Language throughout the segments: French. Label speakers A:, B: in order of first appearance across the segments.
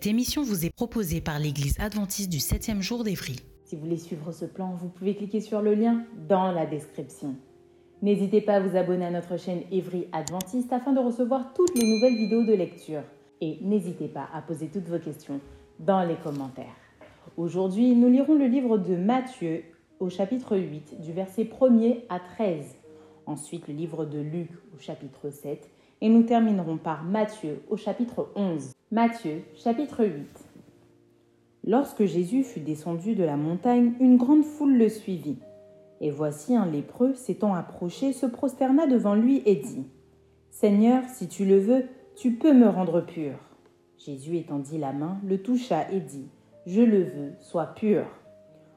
A: Cette émission vous est proposée par l'Église adventiste du 7e jour d'Évry.
B: Si vous voulez suivre ce plan, vous pouvez cliquer sur le lien dans la description. N'hésitez pas à vous abonner à notre chaîne Évry Adventiste afin de recevoir toutes les nouvelles vidéos de lecture. Et n'hésitez pas à poser toutes vos questions dans les commentaires. Aujourd'hui, nous lirons le livre de Matthieu au chapitre 8, du verset 1er à 13. Ensuite, le livre de Luc au chapitre 7 et nous terminerons par Matthieu au chapitre 11. Matthieu chapitre 8. Lorsque Jésus fut descendu de la montagne, une grande foule le suivit. Et voici un lépreux s'étant approché, se prosterna devant lui et dit Seigneur, si tu le veux, tu peux me rendre pur. Jésus étendit la main, le toucha et dit Je le veux, sois pur.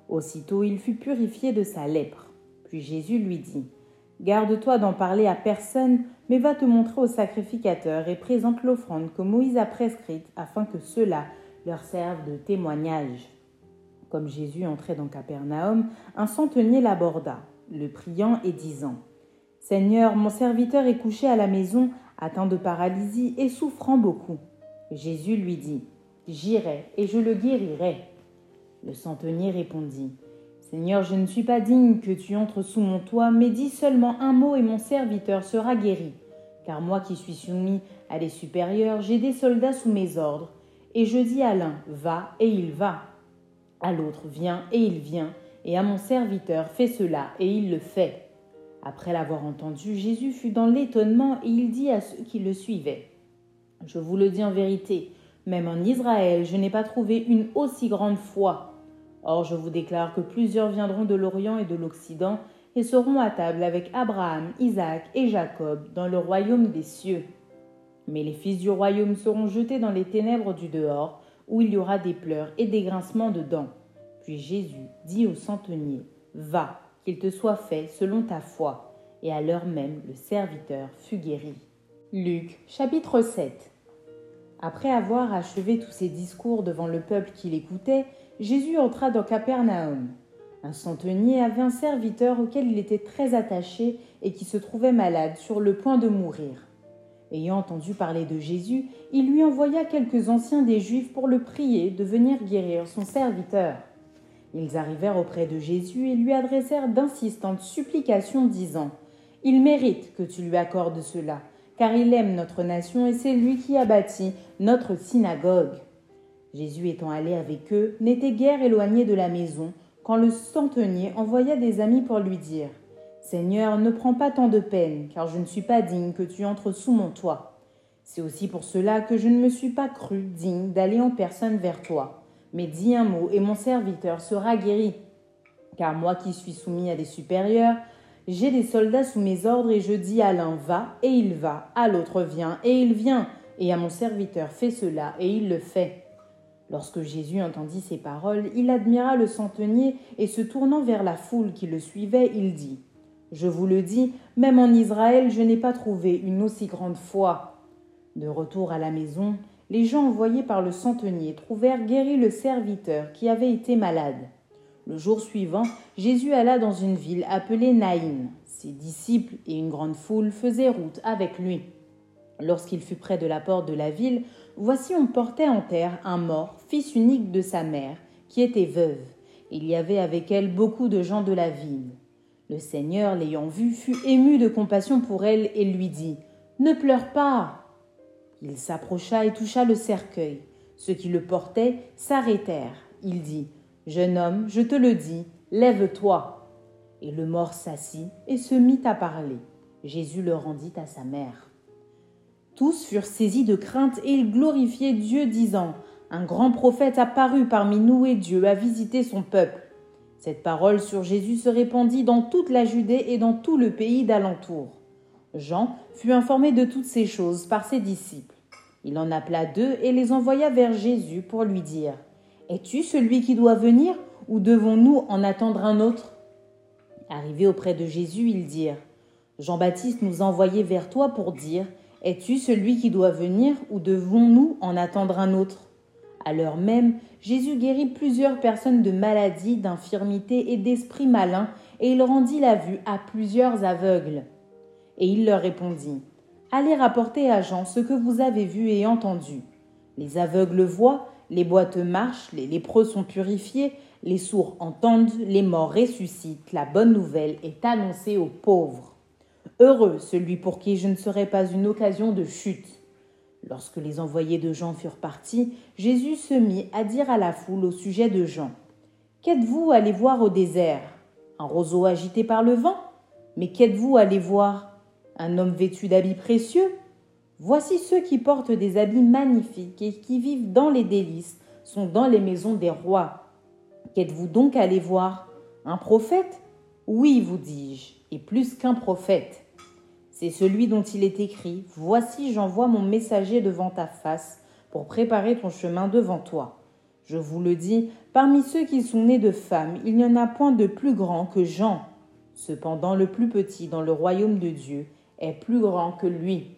B: Aussitôt il fut purifié de sa lèpre. Puis Jésus lui dit Garde-toi d'en parler à personne, mais va te montrer au sacrificateur et présente l'offrande que Moïse a prescrite afin que cela leur serve de témoignage. Comme Jésus entrait dans Capernaum, un centenier l'aborda, le priant et disant Seigneur, mon serviteur est couché à la maison, atteint de paralysie et souffrant beaucoup. Jésus lui dit J'irai et je le guérirai. Le centenier répondit Seigneur, je ne suis pas digne que tu entres sous mon toit, mais dis seulement un mot et mon serviteur sera guéri. Car moi qui suis soumis à les supérieurs, j'ai des soldats sous mes ordres. Et je dis à l'un, va, et il va. À l'autre, viens, et il vient. Et à mon serviteur, fais cela, et il le fait. Après l'avoir entendu, Jésus fut dans l'étonnement, et il dit à ceux qui le suivaient, Je vous le dis en vérité, même en Israël, je n'ai pas trouvé une aussi grande foi. Or je vous déclare que plusieurs viendront de l'Orient et de l'Occident et seront à table avec Abraham, Isaac et Jacob dans le royaume des cieux. Mais les fils du royaume seront jetés dans les ténèbres du dehors, où il y aura des pleurs et des grincements de dents. Puis Jésus dit au centenier, Va, qu'il te soit fait selon ta foi. Et à l'heure même, le serviteur fut guéri. Luc chapitre 7 Après avoir achevé tous ses discours devant le peuple qui l'écoutait, Jésus entra dans Capernaum. Un centenier avait un serviteur auquel il était très attaché et qui se trouvait malade, sur le point de mourir. Ayant entendu parler de Jésus, il lui envoya quelques anciens des Juifs pour le prier de venir guérir son serviteur. Ils arrivèrent auprès de Jésus et lui adressèrent d'insistantes supplications, disant Il mérite que tu lui accordes cela, car il aime notre nation et c'est lui qui a bâti notre synagogue. Jésus étant allé avec eux, n'était guère éloigné de la maison, quand le centenier envoya des amis pour lui dire Seigneur, ne prends pas tant de peine, car je ne suis pas digne que tu entres sous mon toit. C'est aussi pour cela que je ne me suis pas cru digne d'aller en personne vers toi. Mais dis un mot, et mon serviteur sera guéri. Car moi qui suis soumis à des supérieurs, j'ai des soldats sous mes ordres, et je dis à l'un va, et il va, à l'autre vient, et il vient, et à mon serviteur fais cela, et il le fait. Lorsque Jésus entendit ces paroles, il admira le centenier et se tournant vers la foule qui le suivait, il dit Je vous le dis, même en Israël, je n'ai pas trouvé une aussi grande foi. De retour à la maison, les gens envoyés par le centenier trouvèrent guéri le serviteur qui avait été malade. Le jour suivant, Jésus alla dans une ville appelée Naïm. Ses disciples et une grande foule faisaient route avec lui. Lorsqu'il fut près de la porte de la ville, voici on portait en terre un mort, fils unique de sa mère, qui était veuve. Il y avait avec elle beaucoup de gens de la ville. Le Seigneur, l'ayant vue, fut ému de compassion pour elle et lui dit Ne pleure pas. Il s'approcha et toucha le cercueil. Ceux qui le portaient s'arrêtèrent. Il dit Jeune homme, je te le dis, lève-toi. Et le mort s'assit et se mit à parler. Jésus le rendit à sa mère. Tous furent saisis de crainte et ils glorifiaient Dieu, disant Un grand prophète apparut parmi nous et Dieu a visité son peuple. Cette parole sur Jésus se répandit dans toute la Judée et dans tout le pays d'alentour. Jean fut informé de toutes ces choses par ses disciples. Il en appela deux et les envoya vers Jésus pour lui dire Es-tu celui qui doit venir ou devons-nous en attendre un autre? Arrivés auprès de Jésus, ils dirent Jean-Baptiste nous a envoyés vers toi pour dire Es-tu celui qui doit venir ou devons-nous en attendre un autre? À l'heure même, Jésus guérit plusieurs personnes de maladies, d'infirmités et d'esprits malins, et il rendit la vue à plusieurs aveugles. Et il leur répondit Allez rapporter à Jean ce que vous avez vu et entendu. Les aveugles voient, les boiteux marchent, les lépreux sont purifiés, les sourds entendent, les morts ressuscitent, la bonne nouvelle est annoncée aux pauvres. Heureux celui pour qui je ne serai pas une occasion de chute. Lorsque les envoyés de Jean furent partis, Jésus se mit à dire à la foule au sujet de Jean. Qu'êtes-vous allé voir au désert? Un roseau agité par le vent? Mais qu'êtes-vous allé voir? Un homme vêtu d'habits précieux? Voici ceux qui portent des habits magnifiques et qui vivent dans les délices, sont dans les maisons des rois. Qu'êtes-vous donc allé voir? Un prophète? Oui, vous dis-je, et plus qu'un prophète. C'est celui dont il est écrit Voici, j'envoie mon messager devant ta face pour préparer ton chemin devant toi. Je vous le dis, parmi ceux qui sont nés de femmes, il n'y en a point de plus grand que Jean. Cependant, le plus petit dans le royaume de Dieu est plus grand que lui.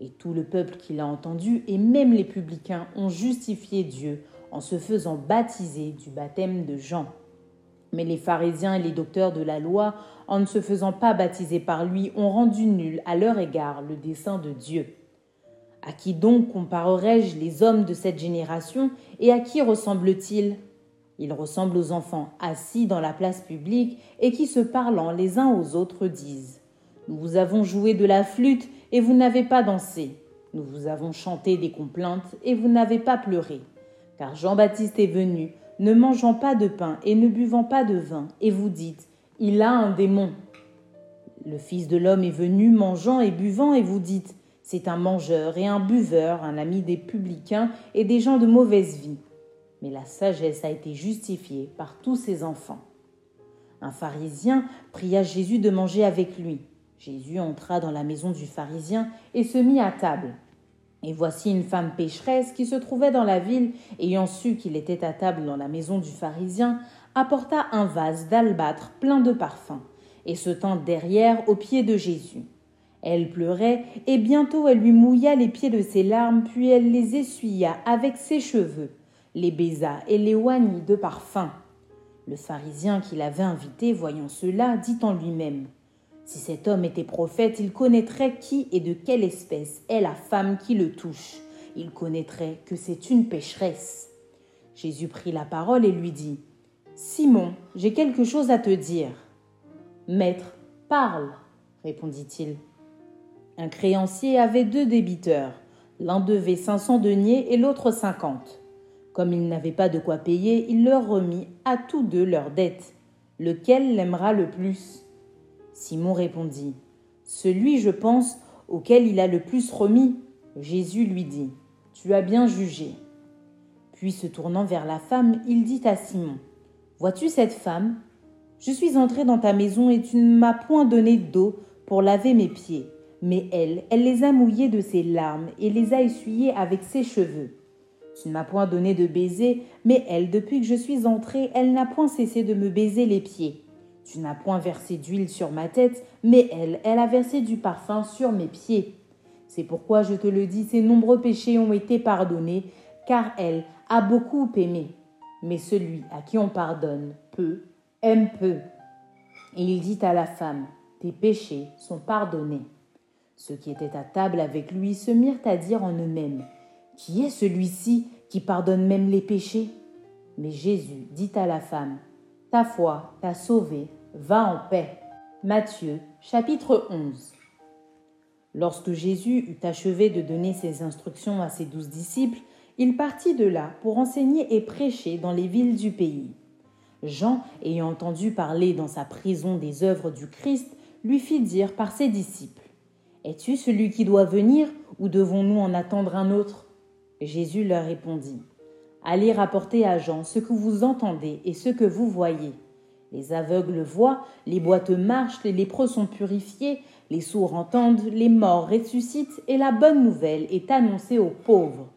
B: Et tout le peuple qui l'a entendu, et même les publicains, ont justifié Dieu en se faisant baptiser du baptême de Jean. Mais les pharisiens et les docteurs de la loi, en ne se faisant pas baptiser par lui, ont rendu nul à leur égard le dessein de Dieu. À qui donc comparerai-je les hommes de cette génération, et à qui ressemblent-ils Ils ressemblent aux enfants assis dans la place publique et qui, se parlant les uns aux autres, disent nous vous avons joué de la flûte et vous n'avez pas dansé. Nous vous avons chanté des complaintes et vous n'avez pas pleuré. Car Jean-Baptiste est venu, ne mangeant pas de pain et ne buvant pas de vin, et vous dites, il a un démon. Le Fils de l'homme est venu mangeant et buvant, et vous dites, c'est un mangeur et un buveur, un ami des publicains et des gens de mauvaise vie. Mais la sagesse a été justifiée par tous ses enfants. Un pharisien pria Jésus de manger avec lui. Jésus entra dans la maison du pharisien et se mit à table. Et voici une femme pécheresse qui se trouvait dans la ville, ayant su qu'il était à table dans la maison du pharisien, apporta un vase d'albâtre plein de parfums, et se tint derrière aux pieds de Jésus. Elle pleurait, et bientôt elle lui mouilla les pieds de ses larmes, puis elle les essuya avec ses cheveux, les baisa et les oignit de parfum. Le pharisien qui l'avait invité, voyant cela, dit en lui-même si cet homme était prophète, il connaîtrait qui et de quelle espèce est la femme qui le touche. Il connaîtrait que c'est une pécheresse. Jésus prit la parole et lui dit Simon, j'ai quelque chose à te dire. Maître, parle, répondit-il. Un créancier avait deux débiteurs. L'un devait cinq cents deniers et l'autre cinquante. Comme il n'avait pas de quoi payer, il leur remit à tous deux leurs dettes. Lequel l'aimera le plus? Simon répondit Celui, je pense, auquel il a le plus remis. Jésus lui dit Tu as bien jugé. Puis se tournant vers la femme, il dit à Simon Vois-tu cette femme? Je suis entré dans ta maison et tu ne m'as point donné d'eau pour laver mes pieds. Mais elle, elle les a mouillés de ses larmes et les a essuyés avec ses cheveux. Tu ne m'as point donné de baiser, mais elle, depuis que je suis entré, elle n'a point cessé de me baiser les pieds. Tu n'as point versé d'huile sur ma tête, mais elle, elle a versé du parfum sur mes pieds. C'est pourquoi je te le dis, ses nombreux péchés ont été pardonnés, car elle a beaucoup aimé. Mais celui à qui on pardonne peu, aime peu. Et il dit à la femme, Tes péchés sont pardonnés. Ceux qui étaient à table avec lui se mirent à dire en eux-mêmes, Qui est celui-ci qui pardonne même les péchés? Mais Jésus dit à la femme, ta foi t'a sauvé, va en paix. Matthieu chapitre 11 Lorsque Jésus eut achevé de donner ses instructions à ses douze disciples, il partit de là pour enseigner et prêcher dans les villes du pays. Jean, ayant entendu parler dans sa prison des œuvres du Christ, lui fit dire par ses disciples Es-tu celui qui doit venir ou devons-nous en attendre un autre? Jésus leur répondit, Allez rapporter à Jean ce que vous entendez et ce que vous voyez. Les aveugles voient, les boiteux marchent, les lépreux sont purifiés, les sourds entendent, les morts ressuscitent, et la bonne nouvelle est annoncée aux pauvres.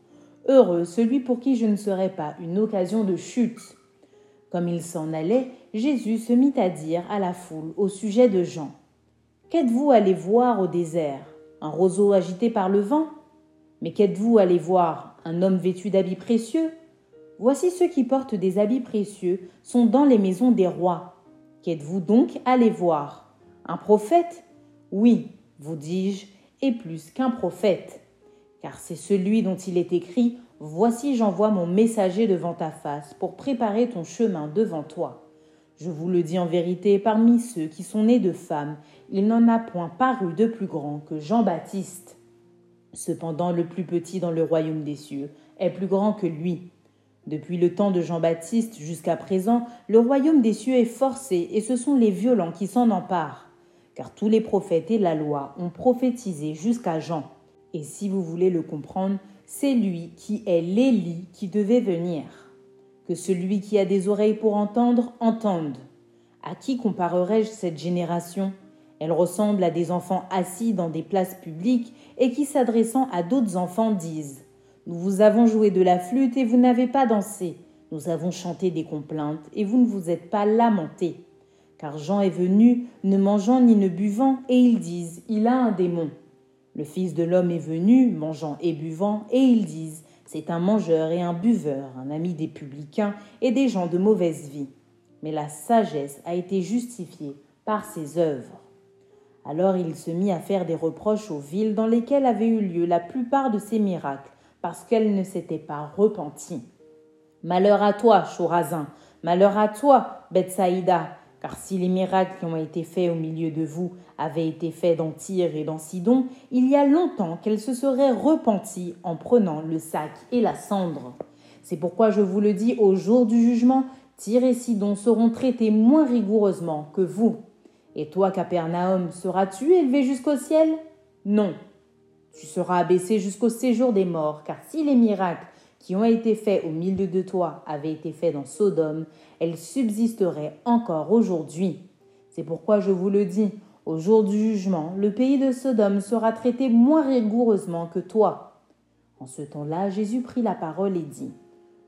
B: Heureux celui pour qui je ne serai pas une occasion de chute. Comme il s'en allait, Jésus se mit à dire à la foule au sujet de Jean. Qu'êtes-vous allé voir au désert? Un roseau agité par le vent? Mais qu'êtes-vous allé voir? Un homme vêtu d'habits précieux? Voici ceux qui portent des habits précieux sont dans les maisons des rois. Qu'êtes-vous donc allé voir? Un prophète? Oui, vous dis-je, et plus qu'un prophète car c'est celui dont il est écrit Voici j'envoie mon messager devant ta face pour préparer ton chemin devant toi. Je vous le dis en vérité, parmi ceux qui sont nés de femmes, il n'en a point paru de plus grand que Jean-Baptiste. Cependant, le plus petit dans le royaume des cieux est plus grand que lui. Depuis le temps de Jean-Baptiste jusqu'à présent, le royaume des cieux est forcé, et ce sont les violents qui s'en emparent. Car tous les prophètes et la loi ont prophétisé jusqu'à Jean. Et si vous voulez le comprendre, c'est lui qui est l'Élie qui devait venir. Que celui qui a des oreilles pour entendre, entende. À qui comparerai-je cette génération? Elle ressemble à des enfants assis dans des places publiques et qui, s'adressant à d'autres enfants, disent Nous vous avons joué de la flûte et vous n'avez pas dansé. Nous avons chanté des complaintes et vous ne vous êtes pas lamentés. Car Jean est venu, ne mangeant ni ne buvant, et ils disent Il a un démon. Le Fils de l'homme est venu, mangeant et buvant, et ils disent C'est un mangeur et un buveur, un ami des publicains et des gens de mauvaise vie. Mais la sagesse a été justifiée par ses œuvres. Alors il se mit à faire des reproches aux villes dans lesquelles avaient eu lieu la plupart de ces miracles, parce qu'elles ne s'étaient pas repenties. Malheur à toi, Chorazin, malheur à toi, Bethsaïda, car si les miracles qui ont été faits au milieu de vous avaient été faits dans Tyr et dans Sidon, il y a longtemps qu'elles se seraient repenties en prenant le sac et la cendre. C'est pourquoi je vous le dis, au jour du jugement, Tyr et Sidon seront traités moins rigoureusement que vous. Et toi, Capernaum, seras-tu élevé jusqu'au ciel? Non. Tu seras abaissé jusqu'au séjour des morts, car si les miracles qui ont été faits au milieu de toi avaient été faits dans Sodome, elles subsisteraient encore aujourd'hui. C'est pourquoi je vous le dis, au jour du jugement, le pays de Sodome sera traité moins rigoureusement que toi. En ce temps-là, Jésus prit la parole et dit,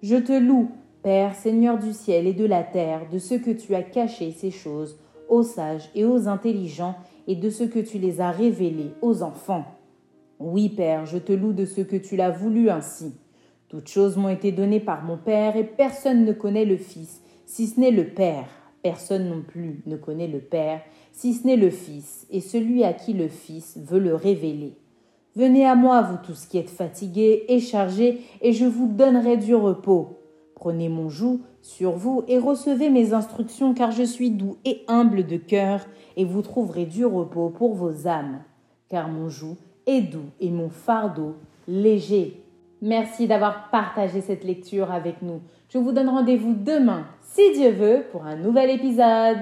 B: Je te loue, Père, Seigneur du ciel et de la terre, de ce que tu as caché ces choses aux sages et aux intelligents, et de ce que tu les as révélées aux enfants. Oui, Père, je te loue de ce que tu l'as voulu ainsi. Toutes choses m'ont été données par mon Père, et personne ne connaît le Fils, si ce n'est le Père. Personne non plus ne connaît le Père, si ce n'est le Fils, et celui à qui le Fils veut le révéler. Venez à moi, vous tous qui êtes fatigués et chargés, et je vous donnerai du repos. Prenez mon joug sur vous et recevez mes instructions, car je suis doux et humble de cœur, et vous trouverez du repos pour vos âmes. Car mon joug est doux et mon fardeau léger. Merci d'avoir partagé cette lecture avec nous. Je vous donne rendez-vous demain, si Dieu veut, pour un nouvel épisode.